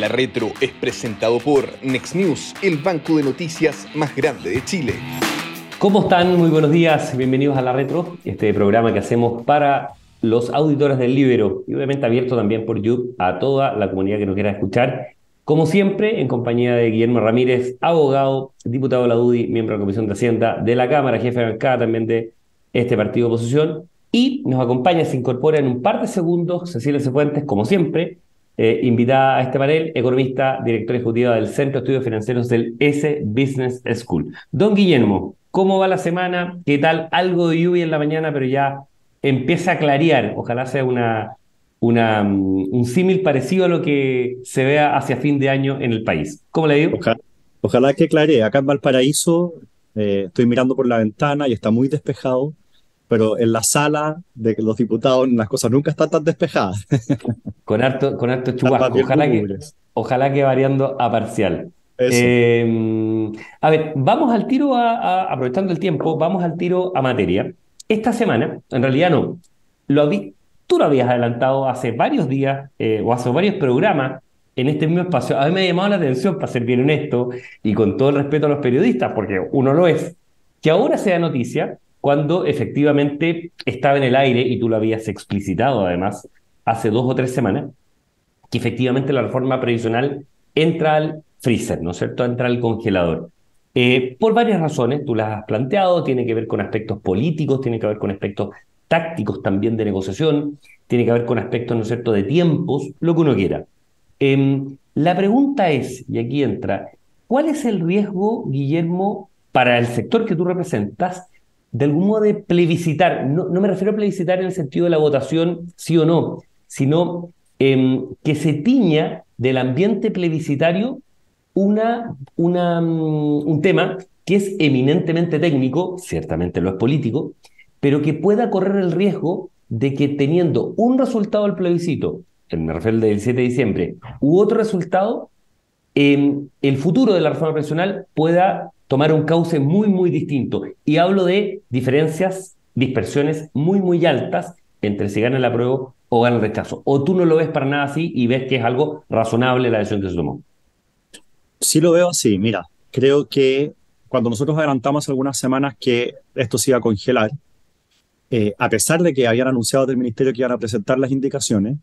La Retro es presentado por Next News, el banco de noticias más grande de Chile. ¿Cómo están? Muy buenos días, bienvenidos a La Retro, este programa que hacemos para los auditores del Libero y obviamente abierto también por YouTube a toda la comunidad que nos quiera escuchar. Como siempre, en compañía de Guillermo Ramírez, abogado, diputado de la UDI, miembro de la Comisión de Hacienda de la Cámara, jefe de bancada también de este partido de oposición. Y nos acompaña, se incorpora en un par de segundos Cecilia Cefuentes, como siempre, eh, invitada a este panel, economista, directora ejecutiva del Centro de Estudios Financieros del S Business School. Don Guillermo, ¿cómo va la semana? ¿Qué tal? Algo de lluvia en la mañana, pero ya empieza a clarear. Ojalá sea una, mm, un símil parecido a lo que se vea hacia fin de año en el país. ¿Cómo le digo? Ojalá, que claree. Acá en Valparaíso eh, estoy mirando por la ventana y está muy despejado, pero en la sala de los diputados las cosas nunca están tan despejadas. con harto, con harto chubasco. Ojalá que, ojalá que variando a parcial. Eh, a ver, vamos al tiro, aprovechando el tiempo, vamos al tiro a materia. Esta semana, en realidad no, lo, tú lo habías adelantado hace varios días eh, o hace varios programas en este mismo espacio. A mí me ha llamado la atención, para ser bien honesto y con todo el respeto a los periodistas, porque uno lo es, que ahora sea noticia cuando efectivamente estaba en el aire, y tú lo habías explicitado además hace dos o tres semanas, que efectivamente la reforma previsional entra al freezer, ¿no es cierto? Entra al congelador. Eh, por varias razones, tú las has planteado, tiene que ver con aspectos políticos, tiene que ver con aspectos tácticos también de negociación, tiene que ver con aspectos, ¿no es cierto?, de tiempos, lo que uno quiera. Em, la pregunta es, y aquí entra, ¿cuál es el riesgo, Guillermo, para el sector que tú representas, de algún modo de plebiscitar? No, me refiero a plebiscitar en el sentido de la votación sí o no, sino em, que se tiña del ambiente plebiscitario una, una, mm, un tema que es eminentemente técnico, ciertamente lo es político, pero que pueda correr el riesgo de que teniendo un resultado del plebiscito, me refiero al del 7 de diciembre, u otro resultado, el futuro de la reforma pensional pueda tomar un cauce muy, muy distinto. Y hablo de diferencias, dispersiones muy, muy altas entre si gana el apruebo o gana el rechazo. O tú no lo ves para nada así y ves que es algo razonable la decisión que se tomó. Sí lo veo así. Mira, creo que cuando nosotros adelantamos algunas semanas que esto se iba a congelar, eh, a pesar de que habían anunciado del ministerio que iban a presentar las indicaciones,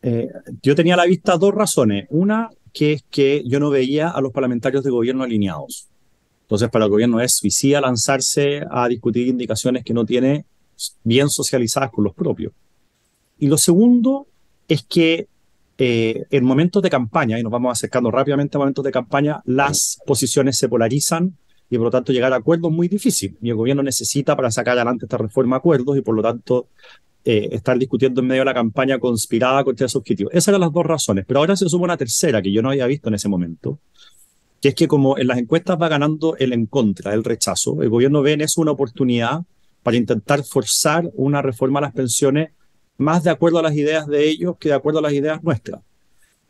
eh, yo tenía a la vista dos razones. Una, que es que yo no veía a los parlamentarios de gobierno alineados. Entonces, para el gobierno es suicida lanzarse a discutir indicaciones que no tiene bien socializadas con los propios. Y lo segundo es que eh, en momentos de campaña, y nos vamos acercando rápidamente a momentos de campaña, las posiciones se polarizan y por lo tanto llegar a acuerdos es muy difícil. Y el gobierno necesita para sacar adelante esta reforma acuerdos y por lo tanto eh, estar discutiendo en medio de la campaña conspirada contra ese objetivo. Esas eran las dos razones, pero ahora se suma una tercera que yo no había visto en ese momento, que es que como en las encuestas va ganando el en contra, el rechazo, el gobierno ve en eso una oportunidad para intentar forzar una reforma a las pensiones más de acuerdo a las ideas de ellos que de acuerdo a las ideas nuestras.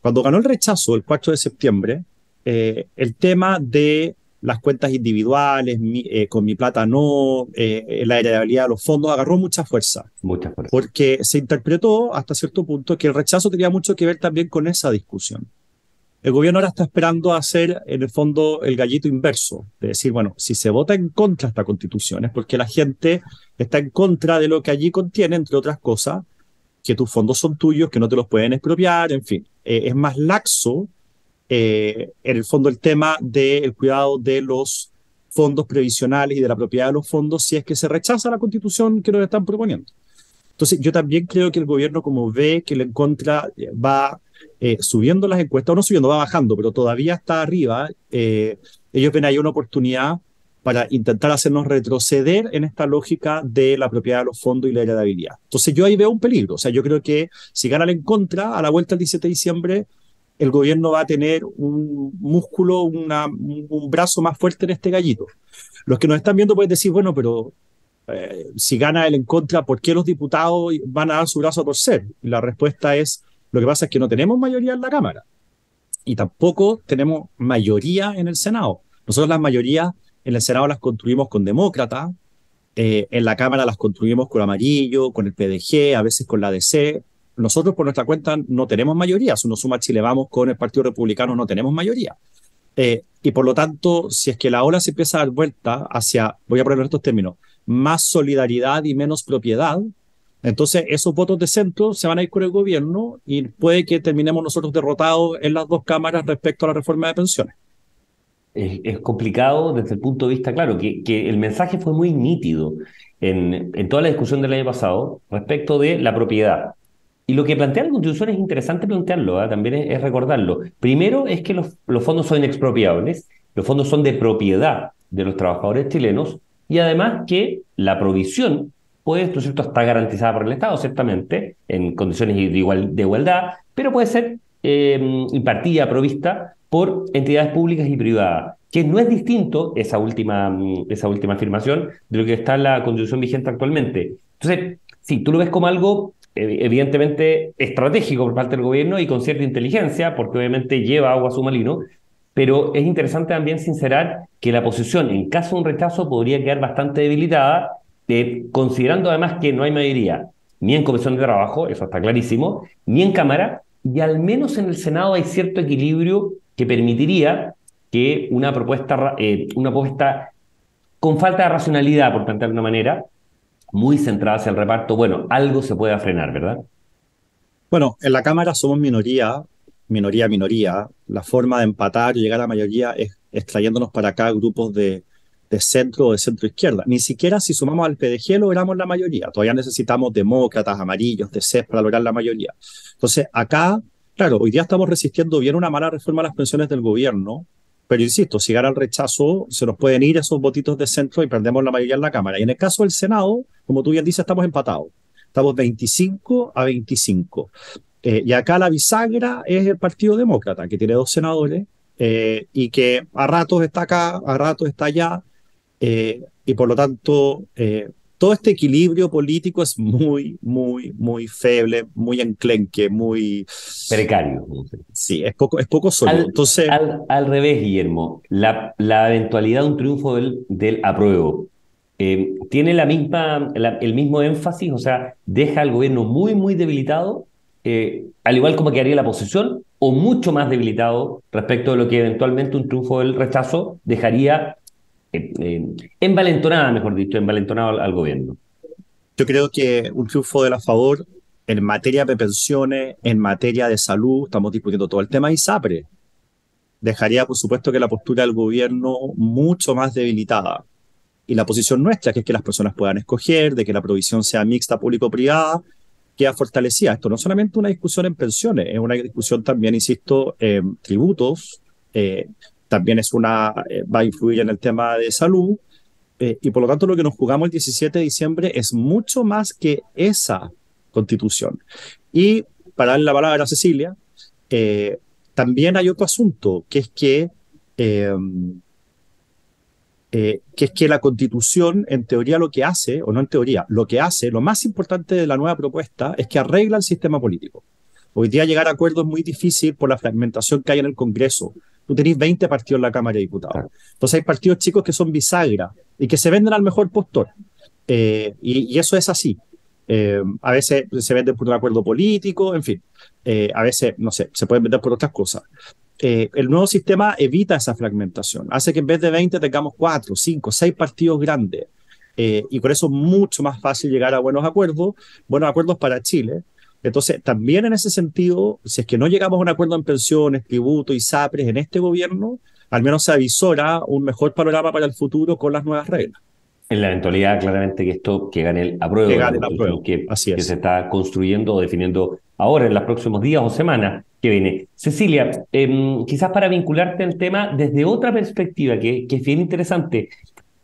Cuando ganó el rechazo el 4 de septiembre, eh, el tema de las cuentas individuales, eh, con mi plata no, eh, la heredabilidad de los fondos, agarró mucha fuerza. Mucha fuerza. Porque se interpretó hasta cierto punto que el rechazo tenía mucho que ver también con esa discusión. El gobierno ahora está esperando hacer, en el fondo, el gallito inverso, de decir, bueno, si se vota en contra de esta constitución es porque la gente está en contra de lo que allí contiene, entre otras cosas, que tus fondos son tuyos, que no te los pueden expropiar, en fin. Eh, es más laxo eh, en el fondo el tema del cuidado de los fondos previsionales y de la propiedad de los fondos si es que se rechaza la constitución que nos están proponiendo. Entonces, yo también creo que el gobierno, como ve que le encuentra, va eh, subiendo las encuestas, o no subiendo, va bajando, pero todavía está arriba, eh, ellos ven ahí una oportunidad para intentar hacernos retroceder en esta lógica de la propiedad de los fondos y la heredabilidad. Entonces, yo ahí veo un peligro. O sea, yo creo que si ganan en contra, a la vuelta del 17 de diciembre, el gobierno va a tener un músculo, una, un brazo más fuerte en este gallito. Los que nos están viendo pueden decir, bueno, pero eh, si gana el en contra, ¿por qué los diputados van a dar su brazo a torcer? La respuesta es, lo que pasa es que no tenemos mayoría en la Cámara y tampoco tenemos mayoría en el Senado. Nosotros las mayorías en el Senado las construimos con demócratas, eh, en la Cámara las construimos con amarillo, con el PDG, a veces con la DC, nosotros por nuestra cuenta no tenemos mayoría. Si uno suma Chile Vamos con el Partido Republicano, no tenemos mayoría. Eh, y por lo tanto, si es que la ola se empieza a dar vuelta hacia, voy a poner estos términos, más solidaridad y menos propiedad, entonces esos votos de centro se van a ir con el gobierno y puede que terminemos nosotros derrotados en las dos cámaras respecto a la reforma de pensiones. Es, complicado desde el punto de vista, claro, que, que el mensaje fue muy nítido en, en, toda la discusión del año pasado respecto de la propiedad. Y lo que plantea la Constitución es interesante plantearlo, ¿ah? también es, recordarlo. Primero es que los, los fondos son inexpropiables, los fondos son de propiedad de los trabajadores chilenos y además que la provisión puede, ¿no cierto?, está garantizada por el Estado, ciertamente, en condiciones de, igual, de igualdad, pero puede ser eh, impartida, provista por entidades públicas y privadas, que no es distinto esa última, mm, esa última afirmación de lo que está en la constitución vigente actualmente. Entonces, sí, tú lo ves como algo evidentemente estratégico por parte del gobierno y con cierta inteligencia, porque obviamente lleva agua a su malino, pero es interesante también sincerar que la posición en caso de un rechazo podría quedar bastante debilitada, eh, considerando además que no hay mayoría ni en comisión de trabajo, eso está clarísimo, ni en Cámara, y al menos en el Senado hay cierto equilibrio que permitiría que una propuesta, eh, una propuesta con falta de racionalidad, por plantear de una manera, muy centrada hacia el reparto, bueno, algo se puede frenar, ¿verdad? Bueno, en la Cámara somos minoría, minoría, minoría. La forma de empatar y llegar a la mayoría es extrayéndonos para acá grupos de, de centro o de centro izquierda. Ni siquiera si sumamos al PDG logramos la mayoría. Todavía necesitamos demócratas, amarillos, de CES para lograr la mayoría. Entonces, acá, claro, hoy día estamos resistiendo bien una mala reforma a las pensiones del gobierno, pero insisto, si gana el rechazo, se nos pueden ir esos votitos de centro y perdemos la mayoría en la Cámara. Y en el caso del Senado, como tú bien dices, estamos empatados. Estamos 25 a 25. Eh, y acá la bisagra es el Partido Demócrata, que tiene dos senadores eh, y que a ratos está acá, a ratos está allá. Eh, y por lo tanto, todo este equilibrio político es muy, muy, muy feble, muy enclenque, muy... Precario. Sí, es poco, es poco solo. Al, Entonces... Al, revés, Guillermo, la, la, eventualidad de un triunfo del, del apruebo eh, tiene la misma, el mismo énfasis, o sea, deja al gobierno muy, muy debilitado, eh, al igual como quedaría la oposición, o mucho más debilitado respecto de lo que eventualmente un triunfo del rechazo dejaría eh, eh, envalentonada, mejor dicho, envalentonado al, gobierno. Yo creo que un triunfo de la favor en materia de pensiones, en materia de salud, estamos discutiendo todo el tema ISAPRE. Dejaría, por supuesto, que la postura del gobierno mucho más debilitada. Y la posición nuestra, que es que las personas puedan escoger, de que la provisión sea mixta público-privada, queda fortalecida. Esto no solamente una discusión en pensiones, es una discusión también, insisto, en tributos, eh, también es una, eh, va a influir en el tema de salud. Eh, y por lo tanto lo que nos jugamos el 17 de diciembre es mucho más que esa constitución. Y para darle la palabra a Cecilia, eh, también hay otro asunto, que es que, em, que es que la constitución, en teoría, lo que hace, o no en teoría, lo que hace, lo más importante de la nueva propuesta es que arregla el sistema político. Hoy día llegar a acuerdos es muy difícil por la fragmentación que hay en el Congreso, tú tenés 20 partidos en la Cámara de Diputados. Entonces hay partidos chicos que son bisagra y que se venden al mejor postor. Eh, y, eso es así. Eh, a veces se venden por un acuerdo político, en fin. Eh, a veces, no sé, se pueden vender por otras cosas. El nuevo sistema evita esa fragmentación. Hace que en vez de 20 tengamos 4, 5, 6 partidos grandes. y por eso es mucho más fácil llegar a buenos acuerdos, buenos acuerdos para Chile, entonces, también en ese sentido, si es que no llegamos a un acuerdo en pensiones, tributo y SAPRES en este gobierno, al menos se avisora un mejor panorama para el futuro con las nuevas reglas. En la eventualidad, claramente, que esto que gane el apruebo, que, gane el que, que se está construyendo o definiendo ahora en los próximos días o semanas viene. Cecilia, em, quizás para vincularte al tema desde otra perspectiva que, es bien interesante,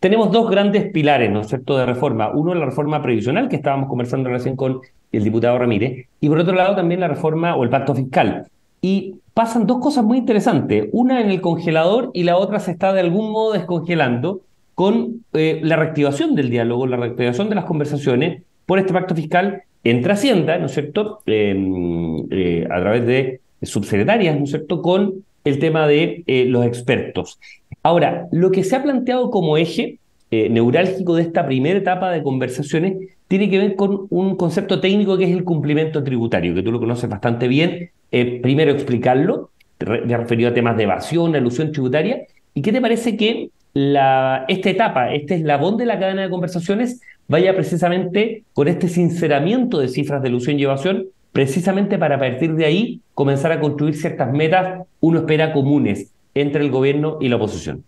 tenemos dos grandes pilares, ¿no es cierto?, de reforma. Uno, la reforma previsional, que estábamos conversando recién con el diputado Ramírez, y por otro lado también la reforma o el pacto fiscal. Y pasan dos cosas muy interesantes, una en el congelador y la otra se está de algún modo descongelando con eh, la reactivación del diálogo, la reactivación de las conversaciones por este pacto fiscal entre Hacienda, ¿no es cierto?, em, eh, a través de subsecretarias, ¿no es cierto?, con el tema de eh, los expertos. Ahora, lo que se ha planteado como eje neurálgico de esta primera etapa de conversaciones tiene que ver con un concepto técnico que es el cumplimiento tributario, que tú lo conoces bastante bien. Eh, primero explicarlo, me referido a temas de evasión, alusión tributaria. ¿Y qué te parece que esta etapa, este eslabón de la cadena de conversaciones, vaya precisamente con este sinceramiento de cifras de ilusión y evasión, precisamente para partir de ahí comenzar a construir ciertas metas, uno espera comunes entre el gobierno y la oposición?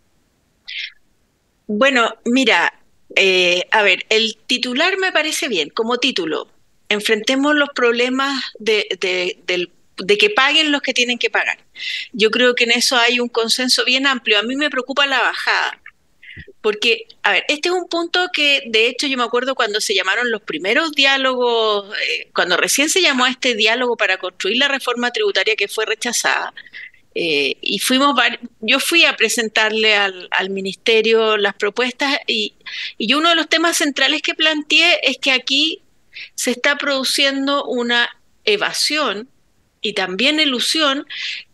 Bueno, mira, eh, a ver, el titular me parece bien, como título. Enfrentemos los problemas de, de, que paguen los que tienen que pagar. Yo creo que en eso hay un consenso bien amplio. A mí me preocupa la bajada. Porque, a ver, este es un punto que de hecho yo me acuerdo cuando se llamaron los primeros diálogos, eh, cuando recién se llamó a este diálogo para construir la reforma tributaria que fue rechazada, eh, y fuimos, yo fui a presentarle al, ministerio las propuestas y, y uno de los temas centrales que planteé es que aquí se está produciendo una evasión y también ilusión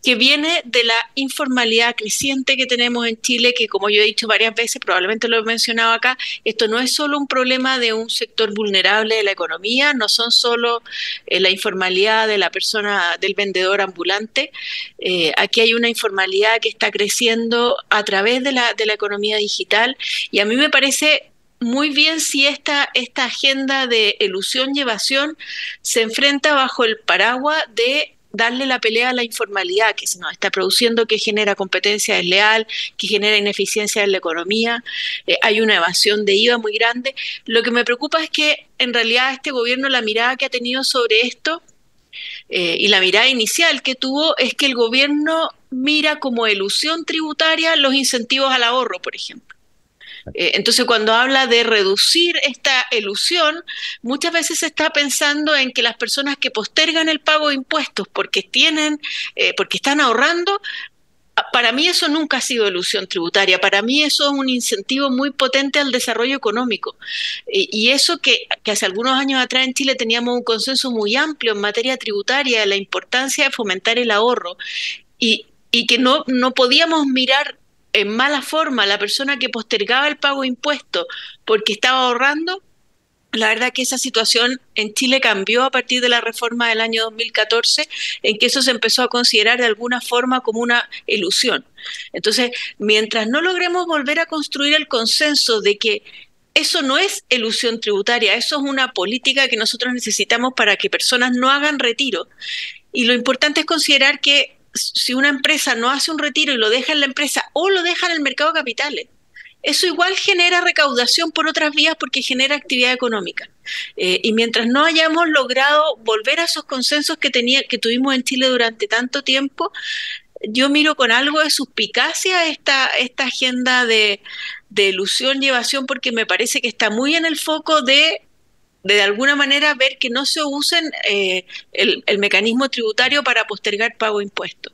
que viene de la informalidad creciente que tenemos en Chile, que como yo he dicho varias veces, probablemente lo he mencionado acá, esto no es solo un problema de un sector vulnerable de la economía, no son solo eh, la informalidad de la persona, del vendedor ambulante, eh, aquí hay una informalidad que está creciendo a través de la, de la economía digital y a mí me parece muy bien si esta, esta agenda de ilusión y evasión se enfrenta bajo el paraguas de darle la pelea a la informalidad que se nos está produciendo, que genera competencia desleal, que genera ineficiencia en la economía, eh, hay una evasión de IVA muy grande. Lo que me preocupa es que en realidad este gobierno, la mirada que ha tenido sobre esto eh, y la mirada inicial que tuvo es que el gobierno mira como ilusión tributaria los incentivos al ahorro, por ejemplo. Eh, entonces, cuando habla de reducir esta ilusión, muchas veces se está pensando en que las personas que postergan el pago de impuestos porque tienen, eh, porque están ahorrando, para mí eso nunca ha sido ilusión tributaria, para mí eso es un incentivo muy potente al desarrollo económico. Y, eso que, hace algunos años atrás en Chile teníamos un consenso muy amplio en materia tributaria, de la importancia de fomentar el ahorro y, y que no, no podíamos mirar en mala forma la persona que postergaba el pago de impuestos porque estaba ahorrando, la verdad que esa situación en Chile cambió a partir de la reforma del año 2014, en que eso se empezó a considerar de alguna forma como una ilusión. Entonces, mientras no logremos volver a construir el consenso de que eso no es ilusión tributaria, eso es una política que nosotros necesitamos para que personas no hagan retiro. Y lo importante es considerar que si una empresa no hace un retiro y lo deja en la empresa o lo deja en el mercado de capitales, eso igual genera recaudación por otras vías porque genera actividad económica. Eh, y mientras no hayamos logrado volver a esos consensos que, tenía, que tuvimos en Chile durante tanto tiempo, yo miro con algo de suspicacia esta, esta agenda de, de ilusión y evasión porque me parece que está muy en el foco de de alguna manera ver que no se usen eh, el, mecanismo tributario para postergar pago de impuestos.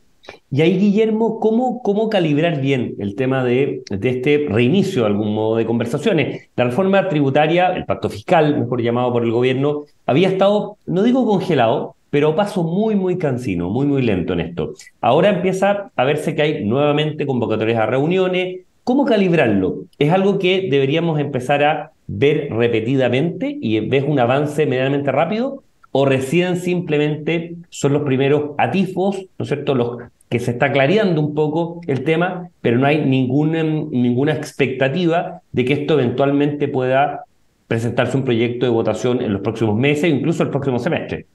Y ahí, Guillermo, ¿cómo, cómo calibrar bien el tema de, de, este reinicio, de algún modo, de conversaciones? La reforma tributaria, el pacto fiscal, mejor llamado por el gobierno, había estado, no digo congelado, pero paso muy, muy cansino, muy, muy lento en esto. Ahora empieza a verse que hay nuevamente convocatorias a reuniones. ¿Cómo calibrarlo? Es algo que deberíamos empezar a ver repetidamente y ves un avance medianamente rápido o recién simplemente son los primeros atifos, ¿no es cierto?, los que se está clareando un poco el tema, pero no hay ninguna, ninguna expectativa de que esto eventualmente pueda presentarse un proyecto de votación en los próximos meses, incluso el próximo semestre.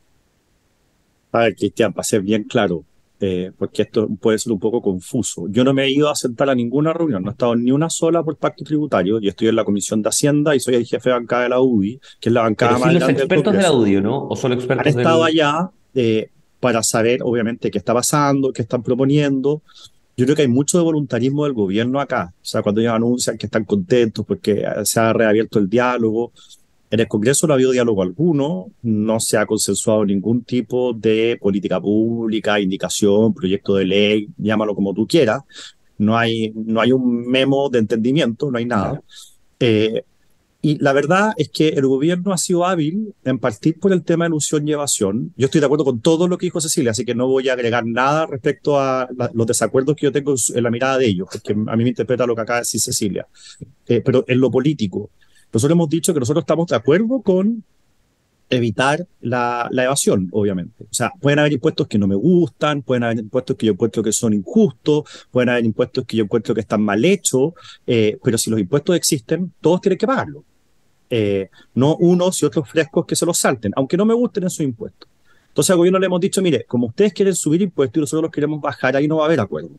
A ver, Cristian, para ser bien claro, eh, porque esto puede ser un poco confuso. Yo no me he ido a sentar a ninguna reunión, no he estado ni una sola por pacto tributario. Yo estoy en la Comisión de Hacienda y soy el jefe de bancada de la UDI, que es la bancada más grande los expertos de la UDI, ¿no? ¿O solo expertos Han estado allá eh, para saber, obviamente, qué está pasando, qué están proponiendo. Yo creo que hay mucho de voluntarismo del gobierno acá. O sea, cuando ellos anuncian que están contentos porque se ha reabierto el diálogo, en el Congreso no ha habido diálogo alguno, no se ha consensuado ningún tipo de política pública, indicación, proyecto de ley, llámalo como tú quieras. No hay, no hay un memo de entendimiento, no hay nada. Eh, y la verdad es que el gobierno ha sido hábil en partir por el tema de ilusión y evasión. Yo estoy de acuerdo con todo lo que dijo Cecilia, así que no voy a agregar nada respecto a los desacuerdos que yo tengo en la mirada de ellos, porque a mí me interpreta lo que acaba de decir Cecilia. Eh, pero en lo político, Nosotros hemos dicho que nosotros estamos de acuerdo con evitar la, evasión, obviamente. O sea, pueden haber impuestos que no me gustan, pueden haber impuestos que yo encuentro que son injustos, pueden haber impuestos que yo encuentro que están mal hechos, eh, pero si los impuestos existen, todos tienen que pagarlos. Eh, no unos y otros frescos que se los salten, aunque no me gusten esos impuestos. Entonces al gobierno le hemos dicho, mire, como ustedes quieren subir impuestos y nosotros los queremos bajar, ahí no va a haber acuerdo.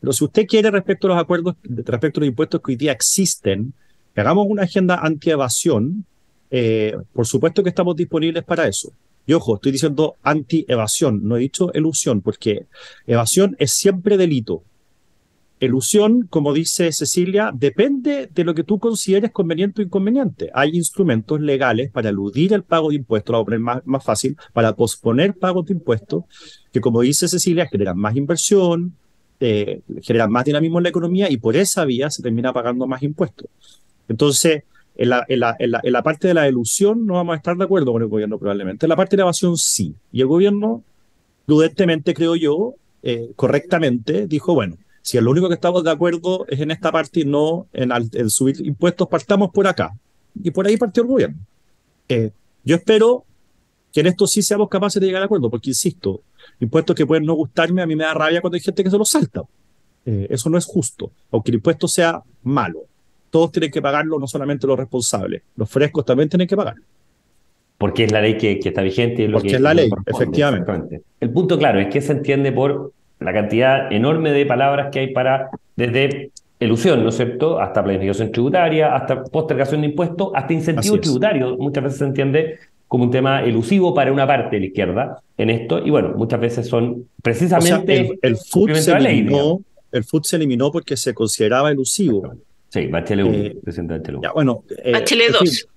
Pero si usted quiere respecto a los acuerdos, respecto a los impuestos que hoy día existen, hagamos una agenda anti-evasión, eh, por supuesto que estamos disponibles para eso. Y ojo, estoy diciendo anti-evasión, no he dicho elusión, porque evasión es siempre delito. Elusión, como dice Cecilia, depende de lo que tú consideres conveniente o inconveniente. Hay instrumentos legales para eludir el pago de impuestos, lo voy a poner más, más fácil, para posponer pagos de impuestos, que como dice Cecilia, generan más inversión, eh, generan más dinamismo en la economía y por esa vía se termina pagando más impuestos. Entonces, en la, en, la, en, la, parte de la ilusión no vamos a estar de acuerdo con el gobierno probablemente. En la parte de la evasión sí. Y el gobierno, prudentemente creo yo, eh, correctamente, dijo, bueno, si lo único que estamos de acuerdo es en esta parte y no en, subir impuestos, partamos por acá. Y por ahí partió el gobierno. Eh, yo espero que en esto sí seamos capaces de llegar a acuerdo, porque insisto, impuestos que pueden no gustarme, a mí me da rabia cuando hay gente que se los salta. Eh, eso no es justo, aunque el impuesto sea malo todos tienen que pagarlo, no solamente los responsables. Los frescos también tienen que pagar. Porque es la ley que, está vigente. Lo Porque es la ley, efectivamente. El punto claro es que se entiende por la cantidad enorme de palabras que hay para, desde elusión, ¿no es cierto?, hasta planificación tributaria, hasta postergación de impuestos, hasta incentivo tributario. Muchas veces se entiende como un tema elusivo para una parte de la izquierda en esto, y bueno, muchas veces son precisamente... el, el, se eliminó, el FUT se eliminó porque se consideraba elusivo. Sí, Bachelet 1, eh, presidente Bachelet 1. bueno, eh, Bachelet 2.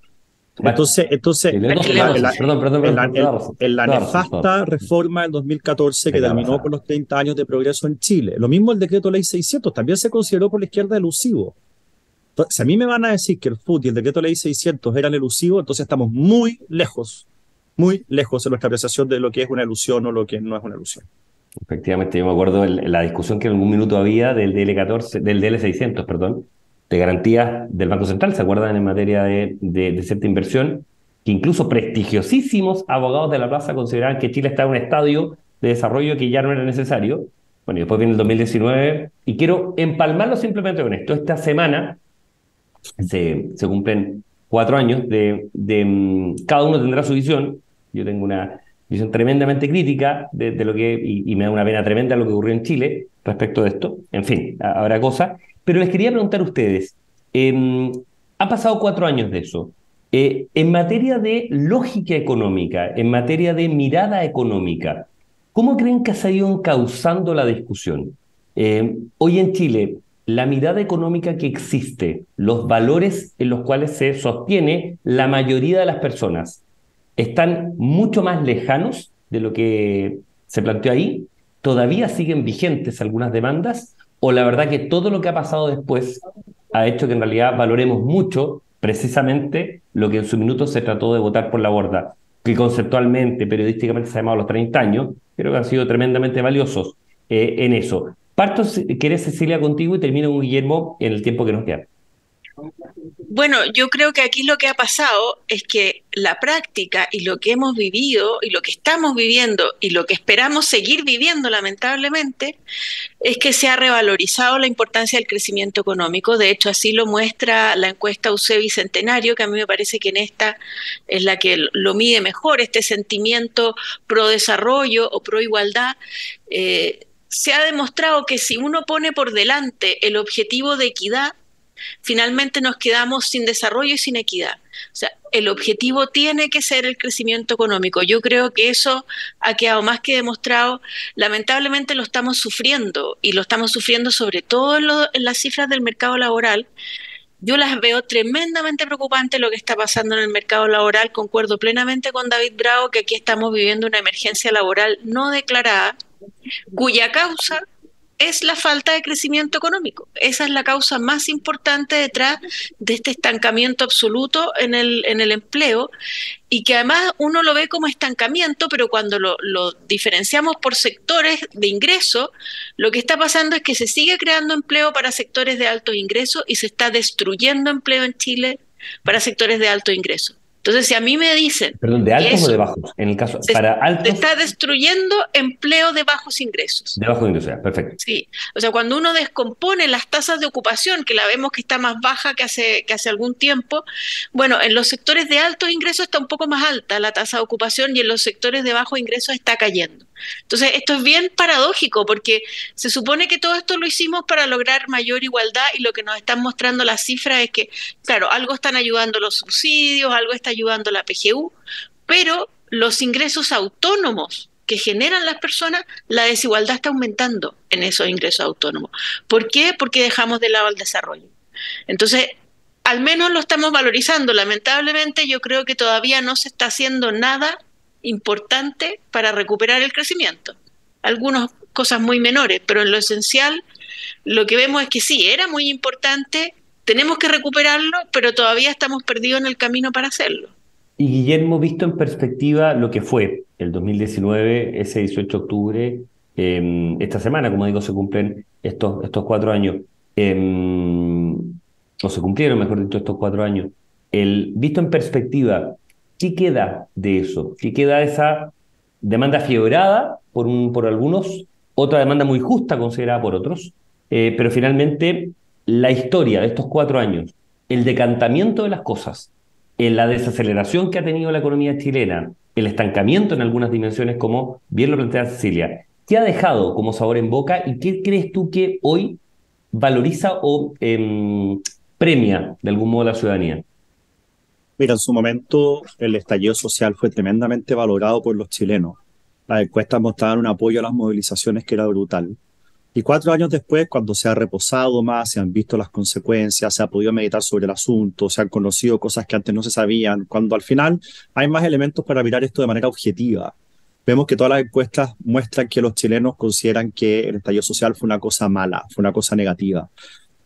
Entonces, entonces en, la, nefasta reforma del 2014 que terminó con los 30 años de progreso en Chile. Lo mismo el decreto ley 600, también se consideró por la izquierda elusivo. Entonces, si a mí me van a decir que el FUT y el decreto ley 600 eran elusivos, entonces estamos muy lejos, muy lejos en nuestra apreciación de lo que es una ilusión o lo que no es una ilusión. Efectivamente, yo me acuerdo de la discusión que en algún minuto había del DL14, del DL600, perdón, de garantías del Banco Central, ¿se acuerdan en materia de, de, cierta inversión? Que incluso prestigiosísimos abogados de la plaza consideraban que Chile estaba en un estadio de desarrollo que ya no era necesario. Bueno, y después viene el 2019 y quiero empalmarlo simplemente con esto. Esta semana se, se cumplen cuatro años de, de, mm, cada uno tendrá su visión. Yo tengo una visión tremendamente crítica de, lo que, y, y, me da una pena tremenda lo que ocurrió en Chile respecto de esto. En fin, habrá cosas. Pero les quería preguntar a ustedes, eh, han pasado cuatro años de eso. Eh, en materia de lógica económica, en materia de mirada económica, ¿cómo creen que se ha ido encauzando la discusión? Eh, hoy en Chile, la mirada económica que existe, los valores en los cuales se sostiene la mayoría de las personas, están mucho más lejanos de lo que se planteó ahí. ¿Todavía siguen vigentes algunas demandas o la verdad que todo lo que ha pasado después ha hecho que en realidad valoremos mucho precisamente lo que en su minuto se trató de votar por la borda, que conceptualmente, periodísticamente se ha llamado los 30 años, creo que han sido tremendamente valiosos eh, en eso. Parto, ¿querés Cecilia contigo y termino con Guillermo en el tiempo que nos queda? Bueno, yo creo que aquí lo que ha pasado es que la práctica y lo que hemos vivido y lo que estamos viviendo y lo que esperamos seguir viviendo lamentablemente es que se ha revalorizado la importancia del crecimiento económico. De hecho, así lo muestra la encuesta UC Bicentenario, que a mí me parece que en esta es la que lo mide mejor, este sentimiento pro desarrollo o pro igualdad. Eh, se ha demostrado que si uno pone por delante el objetivo de equidad, finalmente nos quedamos sin desarrollo y sin equidad. O sea, el objetivo tiene que ser el crecimiento económico. Yo creo que eso ha quedado más que demostrado. Lamentablemente lo estamos sufriendo y lo estamos sufriendo sobre todo en, las cifras del mercado laboral. Yo las veo tremendamente preocupantes lo que está pasando en el mercado laboral. Concuerdo plenamente con David Bravo que aquí estamos viviendo una emergencia laboral no declarada, cuya causa es la falta de crecimiento económico. Esa es la causa más importante detrás de este estancamiento absoluto en el, empleo y que además uno lo ve como estancamiento, pero cuando lo, lo diferenciamos por sectores de ingreso, lo que está pasando es que se sigue creando empleo para sectores de alto ingreso y se está destruyendo empleo en Chile para sectores de alto ingreso. Entonces, si a mí me dicen... Perdón, ¿de altos o de bajos? En el caso, se, para altos... está destruyendo empleo de bajos ingresos. De bajos ingresos, perfecto. Sí, o sea, cuando uno descompone las tasas de ocupación, que la vemos que está más baja que hace, que hace algún tiempo, bueno, en los sectores de altos ingresos está un poco más alta la tasa de ocupación y en los sectores de bajos ingresos está cayendo. Entonces, esto es bien paradójico porque se supone que todo esto lo hicimos para lograr mayor igualdad y lo que nos están mostrando las cifras es que, claro, algo están ayudando los subsidios, algo está ayudando la PGU, pero los ingresos autónomos que generan las personas, la desigualdad está aumentando en esos ingresos autónomos. ¿Por qué? Porque dejamos de lado el desarrollo. Entonces, al menos lo estamos valorizando. Lamentablemente, yo creo que todavía no se está haciendo nada importante para recuperar el crecimiento. Algunas cosas muy menores, pero en lo esencial lo que vemos es que sí, era muy importante, tenemos que recuperarlo, pero todavía estamos perdidos en el camino para hacerlo. Y Guillermo, visto en perspectiva lo que fue el 2019, ese 18 de octubre, em, esta semana, como digo, se cumplen estos, estos cuatro años, em, o se cumplieron, mejor dicho, estos cuatro años. El, visto en perspectiva, ¿Qué queda de eso? ¿Qué queda de esa demanda fiebrada por, un, por algunos, otra demanda muy justa considerada por otros? Eh, pero finalmente, la historia de estos cuatro años, el decantamiento de las cosas, la desaceleración que ha tenido la economía chilena, el estancamiento en algunas dimensiones, como bien lo plantea Cecilia, ¿qué ha dejado como sabor en boca y qué crees tú que hoy valoriza o em, premia de algún modo la ciudadanía? Mira, en su momento el estallido social fue tremendamente valorado por los chilenos. Las encuestas mostraban un apoyo a las movilizaciones que era brutal. Y cuatro años después, cuando se ha reposado más, se han visto las consecuencias, se ha podido meditar sobre el asunto, se han conocido cosas que antes no se sabían, cuando al final hay más elementos para mirar esto de manera objetiva. Vemos que todas las encuestas muestran que los chilenos consideran que el estallido social fue una cosa mala, fue una cosa negativa.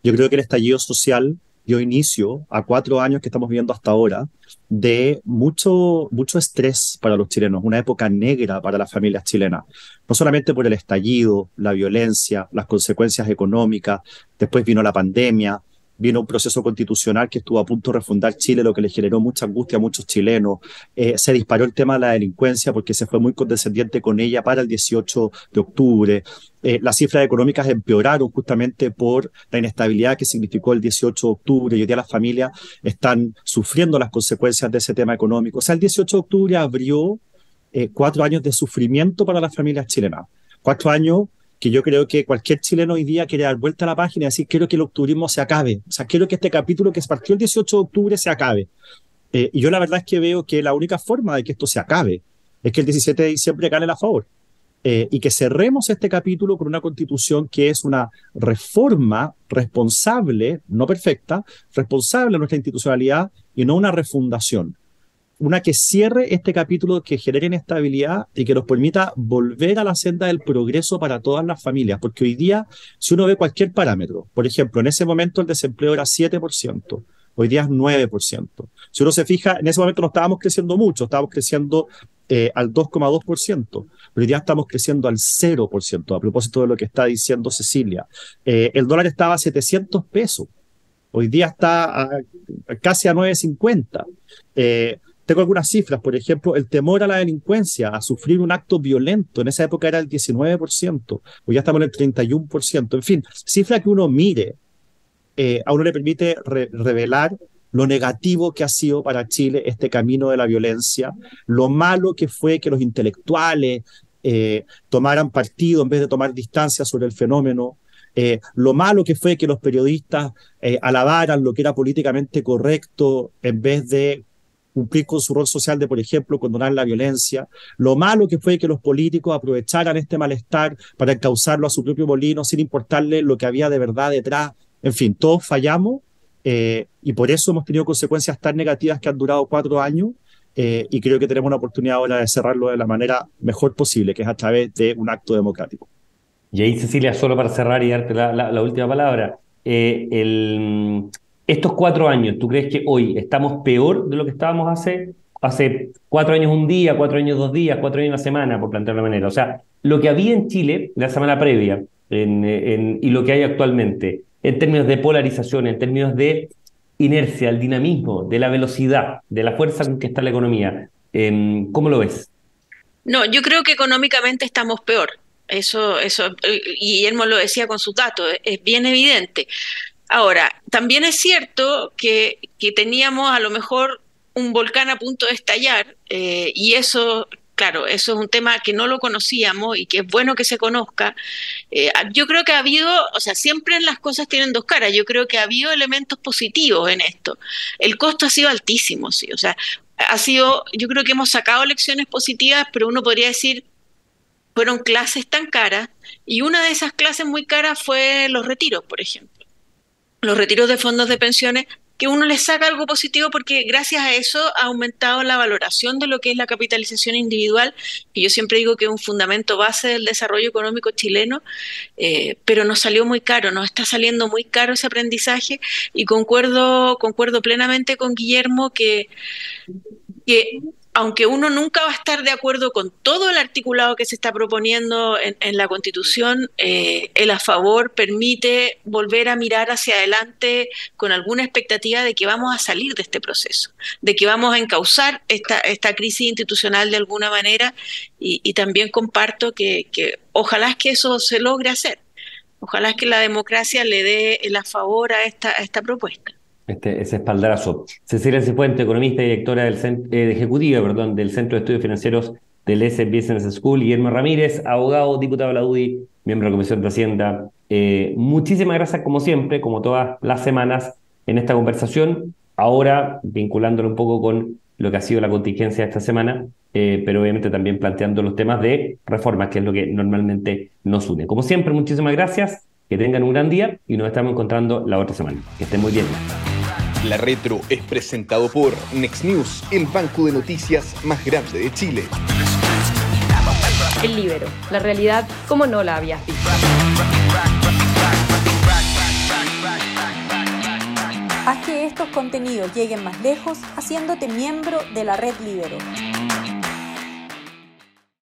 Yo creo que el estallido social dio inicio a cuatro años que estamos viendo hasta ahora de mucho, mucho estrés para los chilenos, una época negra para las familias chilenas, no solamente por el estallido, la violencia, las consecuencias económicas, después vino la pandemia, vino un proceso constitucional que estuvo a punto de refundar Chile, lo que le generó mucha angustia a muchos chilenos. Eh, se disparó el tema de la delincuencia porque se fue muy condescendiente con ella para el 18 de octubre. Eh, las cifras económicas empeoraron justamente por la inestabilidad que significó el 18 de octubre y hoy día las familias están sufriendo las consecuencias de ese tema económico. O sea, el 18 de octubre abrió eh, cuatro años de sufrimiento para las familias chilenas. Cuatro años que yo creo que cualquier chileno hoy día quiere dar vuelta a la página y decir, quiero que el octubrismo se acabe. O sea, quiero que este capítulo que partió el 18 de octubre se acabe. Eh, y yo la verdad es que veo que la única forma de que esto se acabe es que el 17 de diciembre gane la favor. Eh, y que cerremos este capítulo con una constitución que es una reforma responsable, no perfecta, responsable de nuestra institucionalidad y no una refundación una que cierre este capítulo, que genere inestabilidad y que nos permita volver a la senda del progreso para todas las familias. Porque hoy día, si uno ve cualquier parámetro, por ejemplo, en ese momento el desempleo era 7%, hoy día es 9%. Si uno se fija, en ese momento no estábamos creciendo mucho, estábamos creciendo eh, al 2,2%, pero hoy día estamos creciendo al 0%, a propósito de lo que está diciendo Cecilia. Eh, el dólar estaba a 700 pesos, hoy día está casi a 9,50. Eh, tengo algunas cifras, por ejemplo, el temor a la delincuencia, a sufrir un acto violento, en esa época era el 19%, hoy ya estamos en el 31%. En fin, cifra que uno mire, eh, a uno le permite revelar lo negativo que ha sido para Chile este camino de la violencia, lo malo que fue que los intelectuales eh, tomaran partido en vez de tomar distancia sobre el fenómeno, eh, lo malo que fue que los periodistas alabaran lo que era políticamente correcto en vez de cumplir con su rol social de, por ejemplo, condonar la violencia. Lo malo que fue que los políticos aprovecharan este malestar para causarlo a su propio molino sin importarle lo que había de verdad detrás. En fin, todos fallamos eh, y por eso hemos tenido consecuencias tan negativas que han durado cuatro años eh, y creo que tenemos una oportunidad ahora de cerrarlo de la manera mejor posible, que es a través de un acto democrático. Y ahí, Cecilia, solo para cerrar y darte la, última palabra, eh, el, estos cuatro años, ¿tú crees que hoy estamos peor de lo que estábamos hace, hace cuatro años un día, cuatro años dos días, cuatro años una semana, por plantearlo de manera? O sea, lo que había en Chile la semana previa y lo que hay actualmente, en términos de polarización, en términos de inercia, el dinamismo, de la velocidad, de la fuerza con que está la economía. Em, ¿Cómo lo ves? No, yo creo que económicamente estamos peor. Eso, eso, Guillermo lo decía con sus datos, es bien evidente. Ahora, también es cierto que, que teníamos a lo mejor un volcán a punto de estallar eh, y eso claro, eso es un tema que no lo conocíamos y que es bueno que se conozca. Eh, yo creo que ha habido, o sea, siempre las cosas tienen dos caras. Yo creo que ha habido elementos positivos en esto. El costo ha sido altísimo, sí. O sea, ha sido, yo creo que hemos sacado lecciones positivas, pero uno podría decir, fueron clases tan caras y una de esas clases muy caras fue los retiros, por ejemplo. Los retiros de fondos de pensiones que uno le saca algo positivo porque gracias a eso ha aumentado la valoración de lo que es la capitalización individual, que yo siempre digo que es un fundamento base del desarrollo económico chileno, eh, pero nos salió muy caro, nos está saliendo muy caro ese aprendizaje y concuerdo, concuerdo plenamente con Guillermo que, que aunque uno nunca va a estar de acuerdo con todo el articulado que se está proponiendo en, la Constitución, eh, el a favor permite volver a mirar hacia adelante con alguna expectativa de que vamos a salir de este proceso, de que vamos a encauzar esta, esta crisis institucional de alguna manera. Y, también comparto que, ojalá es que eso se logre hacer, ojalá es que la democracia le dé el a favor a esta propuesta este, ese espaldarazo. Cecilia Cifuente, economista y directora del eh, ejecutiva perdón, del Centro de Estudios Financieros del S Business School, Guillermo Ramírez, abogado, diputado de la UDI, miembro de la Comisión de Hacienda. Eh, muchísimas gracias, como siempre, como todas las semanas, en esta conversación. Ahora, vinculándolo un poco con lo que ha sido la contingencia de esta semana, eh, pero obviamente también planteando los temas de reformas, que es lo que normalmente nos une. Como siempre, muchísimas gracias, que tengan un gran día y nos estamos encontrando la otra semana. Que estén muy bien. La Retro es presentado por Next News, el banco de noticias más grande de Chile. El Libero, la realidad como no la habías visto. Haz que estos contenidos lleguen más lejos haciéndote miembro de la red Libero.